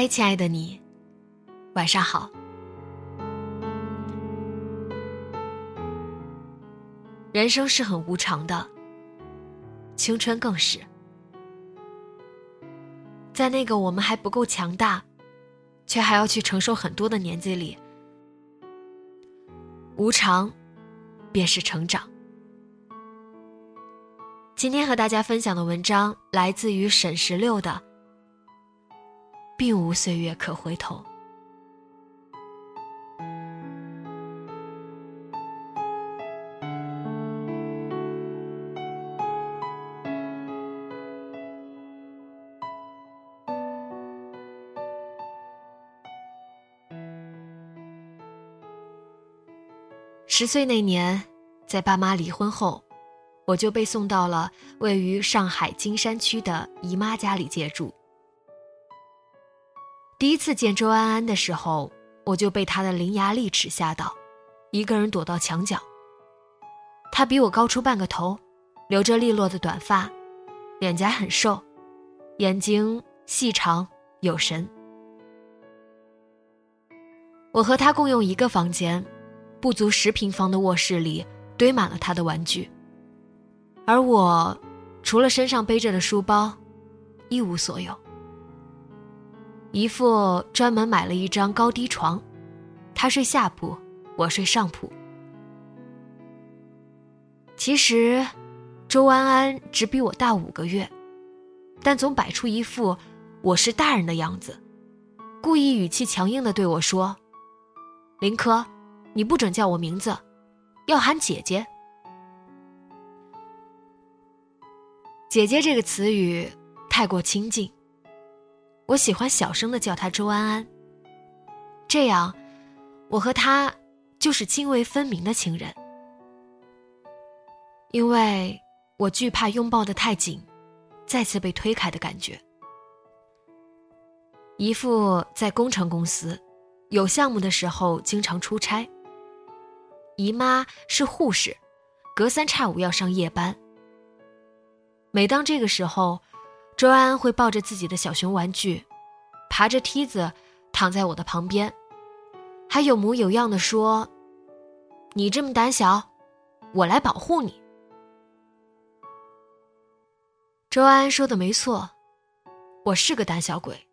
嗨，亲爱的你，晚上好。人生是很无常的，青春更是。在那个我们还不够强大，却还要去承受很多的年纪里，无常便是成长。今天和大家分享的文章来自于沈十六的。并无岁月可回头。十岁那年，在爸妈离婚后，我就被送到了位于上海金山区的姨妈家里借住。第一次见周安安的时候，我就被她的伶牙俐齿吓到，一个人躲到墙角。她比我高出半个头，留着利落的短发，脸颊很瘦，眼睛细长有神。我和她共用一个房间，不足十平方的卧室里堆满了她的玩具，而我，除了身上背着的书包，一无所有。姨父专门买了一张高低床，他睡下铺，我睡上铺。其实，周安安只比我大五个月，但总摆出一副我是大人的样子，故意语气强硬的对我说：“林科，你不准叫我名字，要喊姐姐。”姐姐这个词语太过亲近。我喜欢小声的叫他周安安。这样，我和他就是泾渭分明的情人。因为我惧怕拥抱的太紧，再次被推开的感觉。姨父在工程公司，有项目的时候经常出差。姨妈是护士，隔三差五要上夜班。每当这个时候，周安会抱着自己的小熊玩具，爬着梯子躺在我的旁边，还有模有样的说：“你这么胆小，我来保护你。”周安说的没错，我是个胆小鬼，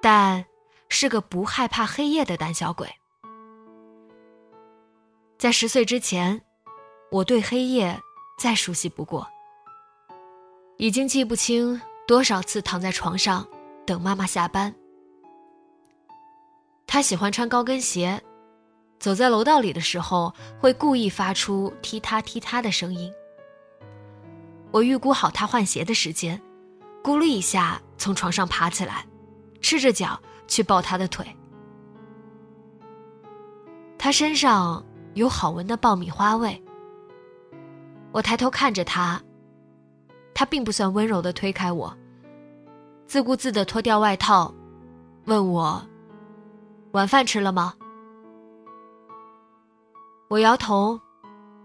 但是个不害怕黑夜的胆小鬼。在十岁之前，我对黑夜再熟悉不过。已经记不清多少次躺在床上等妈妈下班。他喜欢穿高跟鞋，走在楼道里的时候会故意发出踢踏踢踏的声音。我预估好他换鞋的时间，咕噜一下从床上爬起来，赤着脚去抱他的腿。他身上有好闻的爆米花味。我抬头看着他。他并不算温柔的推开我，自顾自的脱掉外套，问我：“晚饭吃了吗？”我摇头，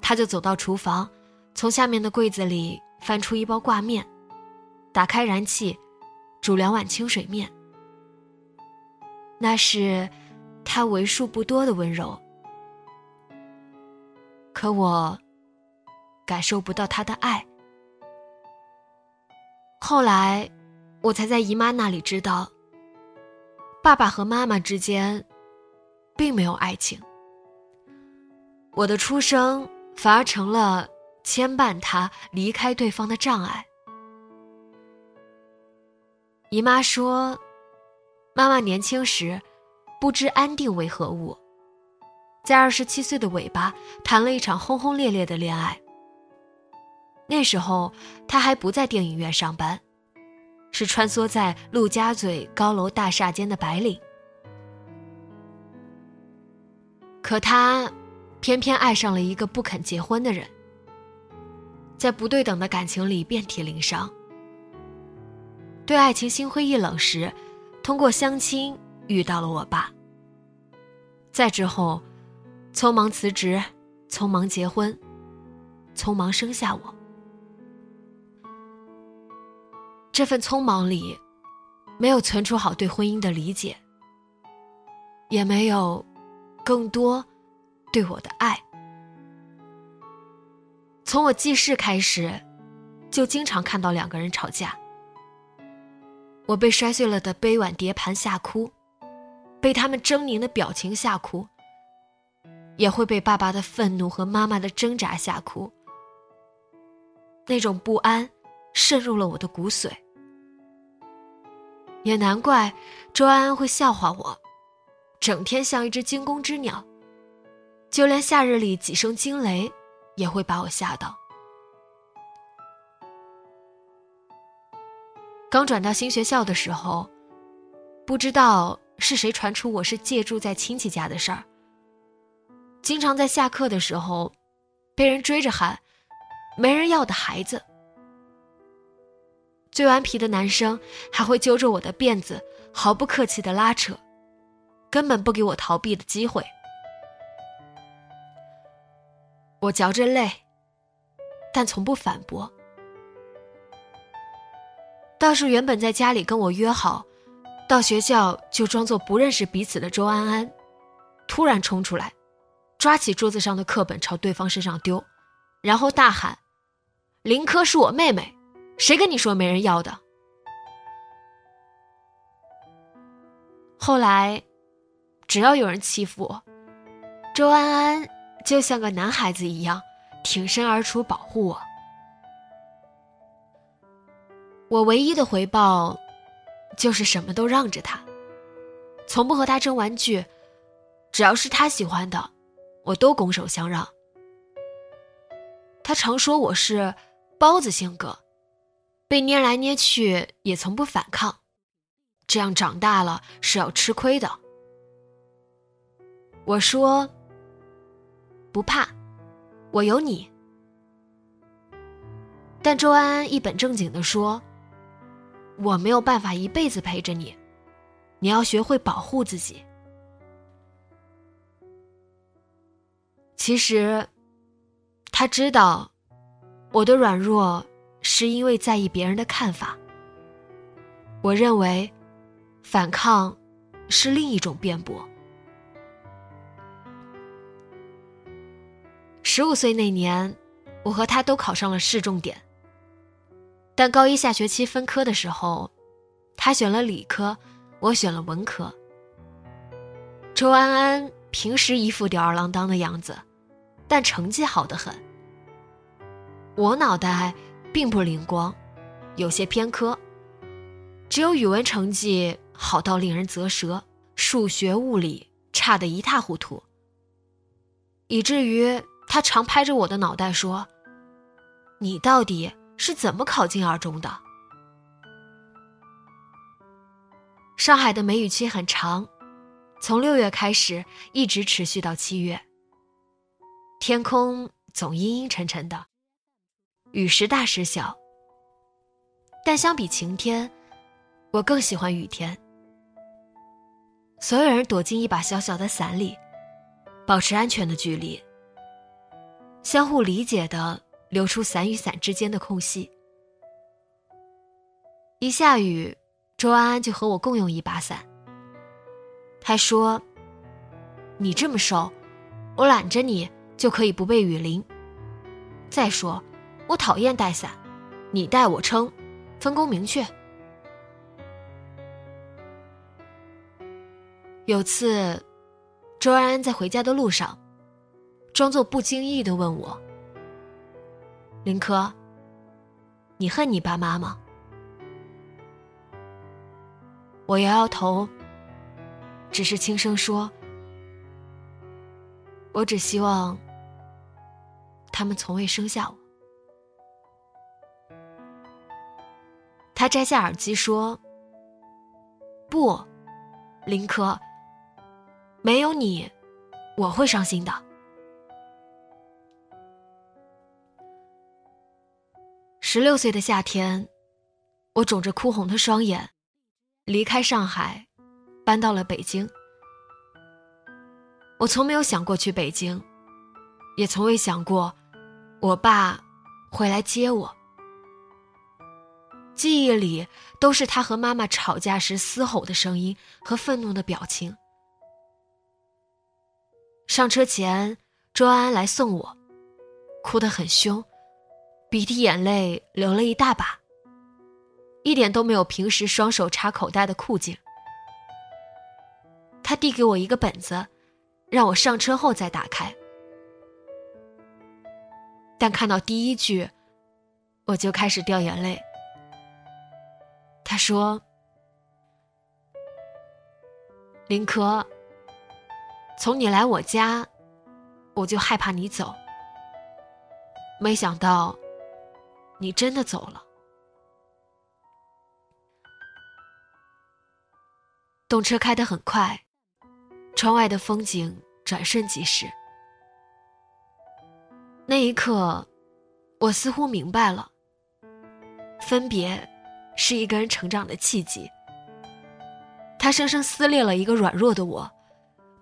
他就走到厨房，从下面的柜子里翻出一包挂面，打开燃气，煮两碗清水面。那是他为数不多的温柔，可我感受不到他的爱。后来，我才在姨妈那里知道，爸爸和妈妈之间并没有爱情。我的出生反而成了牵绊他离开对方的障碍。姨妈说，妈妈年轻时不知安定为何物，在二十七岁的尾巴谈了一场轰轰烈烈的恋爱。那时候，他还不在电影院上班，是穿梭在陆家嘴高楼大厦间的白领。可他，偏偏爱上了一个不肯结婚的人，在不对等的感情里遍体鳞伤。对爱情心灰意冷时，通过相亲遇到了我爸。再之后，匆忙辞职，匆忙结婚，匆忙生下我。这份匆忙里，没有存储好对婚姻的理解，也没有更多对我的爱。从我记事开始，就经常看到两个人吵架。我被摔碎了的杯碗碟盘吓哭，被他们狰狞的表情吓哭，也会被爸爸的愤怒和妈妈的挣扎吓哭。那种不安渗入了我的骨髓。也难怪周安安会笑话我，整天像一只惊弓之鸟，就连夏日里几声惊雷，也会把我吓到。刚转到新学校的时候，不知道是谁传出我是借住在亲戚家的事儿，经常在下课的时候，被人追着喊“没人要的孩子”。最顽皮的男生还会揪着我的辫子，毫不客气的拉扯，根本不给我逃避的机会。我嚼着泪，但从不反驳。倒是原本在家里跟我约好，到学校就装作不认识彼此的周安安，突然冲出来，抓起桌子上的课本朝对方身上丢，然后大喊：“林科是我妹妹。”谁跟你说没人要的？后来，只要有人欺负我，周安安就像个男孩子一样挺身而出保护我。我唯一的回报，就是什么都让着他，从不和他争玩具，只要是他喜欢的，我都拱手相让。他常说我是包子性格。被捏来捏去也从不反抗，这样长大了是要吃亏的。我说不怕，我有你。但周安安一本正经的说：“我没有办法一辈子陪着你，你要学会保护自己。”其实，他知道我的软弱。是因为在意别人的看法。我认为，反抗是另一种辩驳。十五岁那年，我和他都考上了市重点。但高一下学期分科的时候，他选了理科，我选了文科。周安安平时一副吊儿郎当的样子，但成绩好得很。我脑袋。并不灵光，有些偏科。只有语文成绩好到令人啧舌，数学、物理差得一塌糊涂，以至于他常拍着我的脑袋说：“你到底是怎么考进二中的？”上海的梅雨期很长，从六月开始，一直持续到七月。天空总阴阴沉沉的。雨时大时小，但相比晴天，我更喜欢雨天。所有人躲进一把小小的伞里，保持安全的距离，相互理解的留出伞与伞之间的空隙。一下雨，周安安就和我共用一把伞。他说：“你这么瘦，我揽着你就可以不被雨淋。再说，我讨厌带伞，你带我撑，分工明确。有次，周安安在回家的路上，装作不经意的问我：“林科，你恨你爸妈吗？”我摇摇头，只是轻声说：“我只希望他们从未生下我。”他摘下耳机说：“不，林科。”没有你，我会伤心的。十六岁的夏天，我肿着哭红的双眼，离开上海，搬到了北京。我从没有想过去北京，也从未想过我爸会来接我。记忆里都是他和妈妈吵架时嘶吼的声音和愤怒的表情。上车前，周安来送我，哭得很凶，鼻涕眼泪流了一大把，一点都没有平时双手插口袋的酷劲。他递给我一个本子，让我上车后再打开，但看到第一句，我就开始掉眼泪。他说：“林科。”从你来我家，我就害怕你走。没想到，你真的走了。动车开得很快，窗外的风景转瞬即逝。那一刻，我似乎明白了，分别是一个人成长的契机。他生生撕裂了一个软弱的我。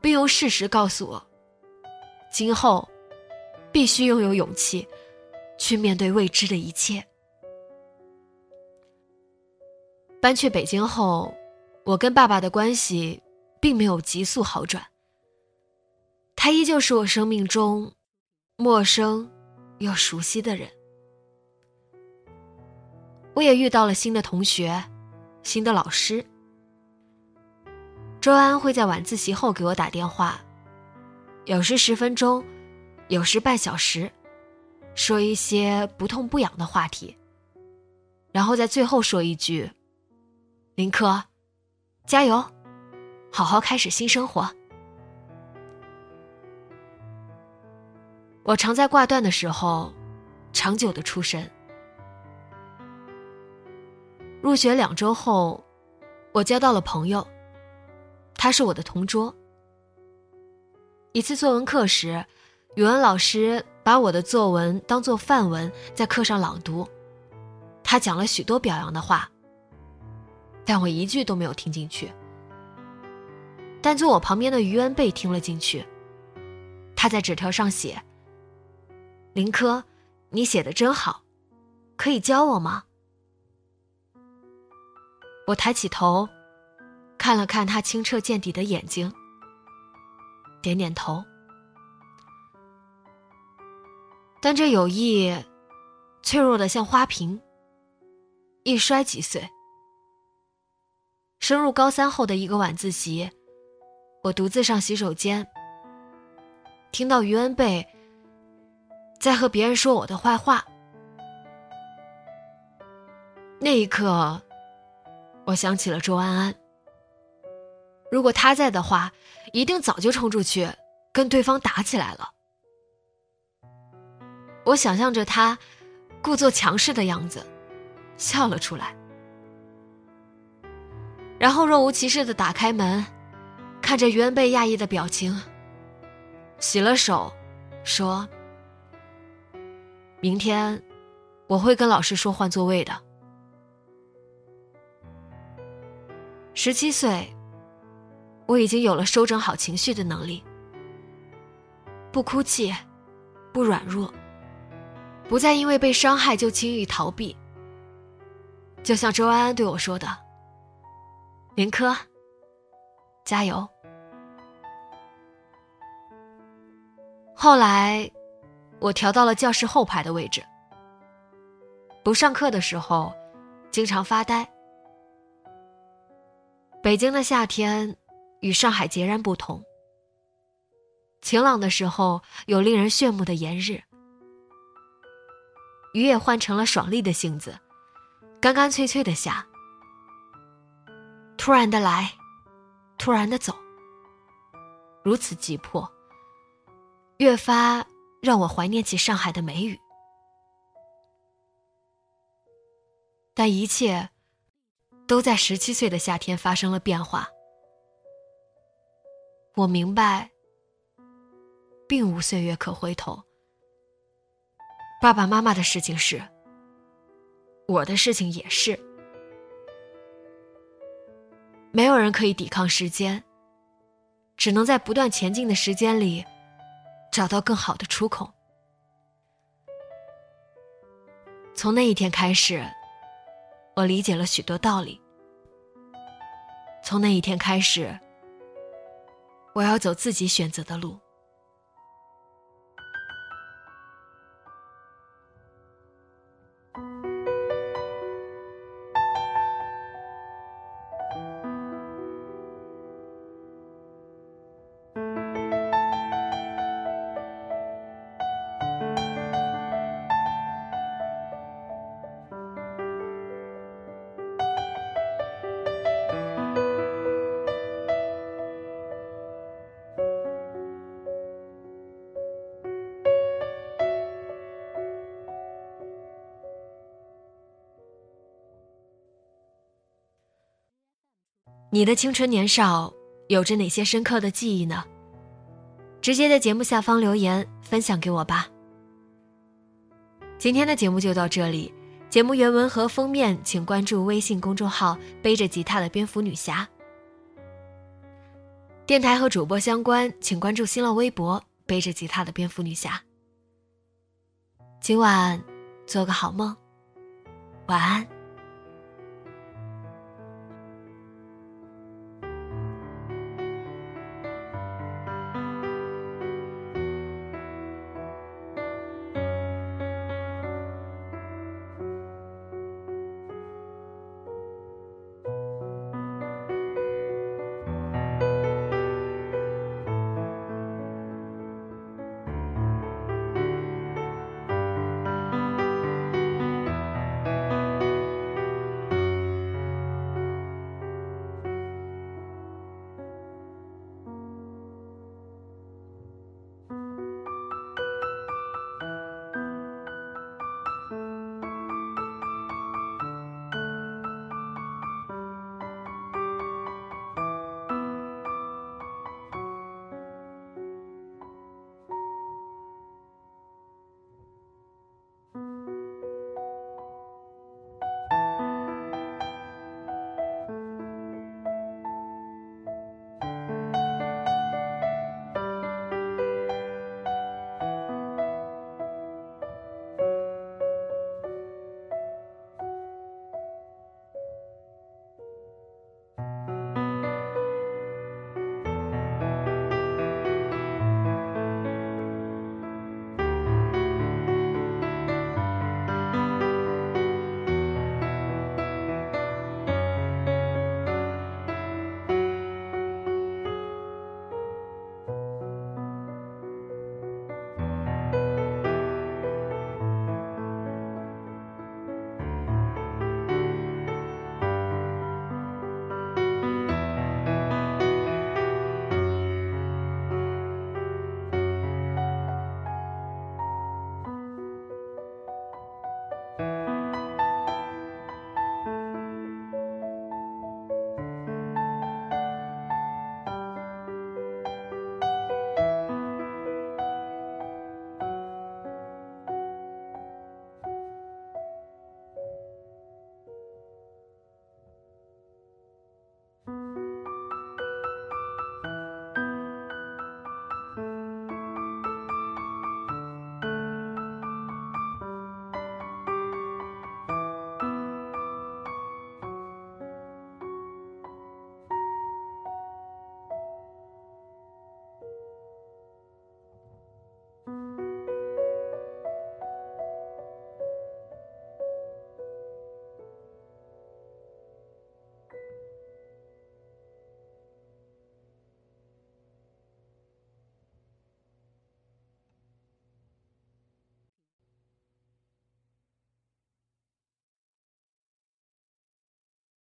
并用事实告诉我，今后必须拥有勇气，去面对未知的一切。搬去北京后，我跟爸爸的关系并没有急速好转。他依旧是我生命中陌生又熟悉的人。我也遇到了新的同学，新的老师。周安会在晚自习后给我打电话，有时十分钟，有时半小时，说一些不痛不痒的话题，然后在最后说一句：“林科，加油，好好开始新生活。”我常在挂断的时候，长久的出神。入学两周后，我交到了朋友。他是我的同桌。一次作文课时，语文老师把我的作文当做范文在课上朗读，他讲了许多表扬的话，但我一句都没有听进去。但坐我旁边的于恩贝听了进去，他在纸条上写：“林科，你写的真好，可以教我吗？”我抬起头。看了看他清澈见底的眼睛，点点头。但这友谊脆弱的像花瓶，一摔即碎。升入高三后的一个晚自习，我独自上洗手间，听到于恩贝在和别人说我的坏话。那一刻，我想起了周安安。如果他在的话，一定早就冲出去跟对方打起来了。我想象着他故作强势的样子，笑了出来，然后若无其事的打开门，看着原被讶异的表情，洗了手，说：“明天我会跟老师说换座位的。”十七岁。我已经有了收整好情绪的能力，不哭泣，不软弱，不再因为被伤害就轻易逃避。就像周安安对我说的：“林科，加油。”后来，我调到了教室后排的位置。不上课的时候，经常发呆。北京的夏天与上海截然不同。晴朗的时候有令人炫目的炎日，雨也换成了爽利的性子，干干脆脆的下。突然的来，突然的走，如此急迫。越发让我怀念起上海的梅雨，但一切都在十七岁的夏天发生了变化。我明白，并无岁月可回头。爸爸妈妈的事情是，我的事情也是，没有人可以抵抗时间，只能在不断前进的时间里。找到更好的出口。从那一天开始，我理解了许多道理。从那一天开始，我要走自己选择的路。你的青春年少有着哪些深刻的记忆呢？直接在节目下方留言分享给我吧。今天的节目就到这里，节目原文和封面请关注微信公众号“背着吉他的蝙蝠女侠”。电台和主播相关，请关注新浪微博“背着吉他的蝙蝠女侠”。今晚做个好梦，晚安。